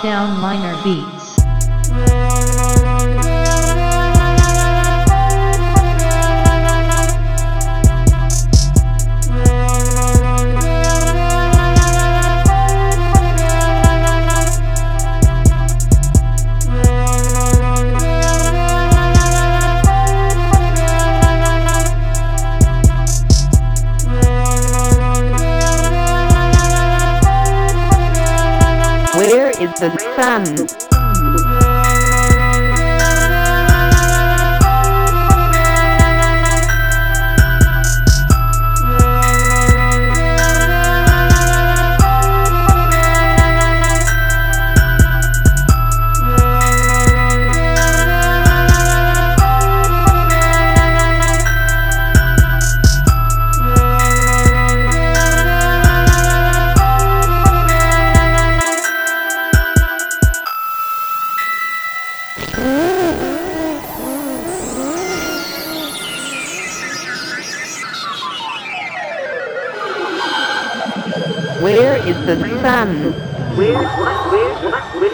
Sound Miner Beats. Where is the sun? Where is the sun? Where, where, where,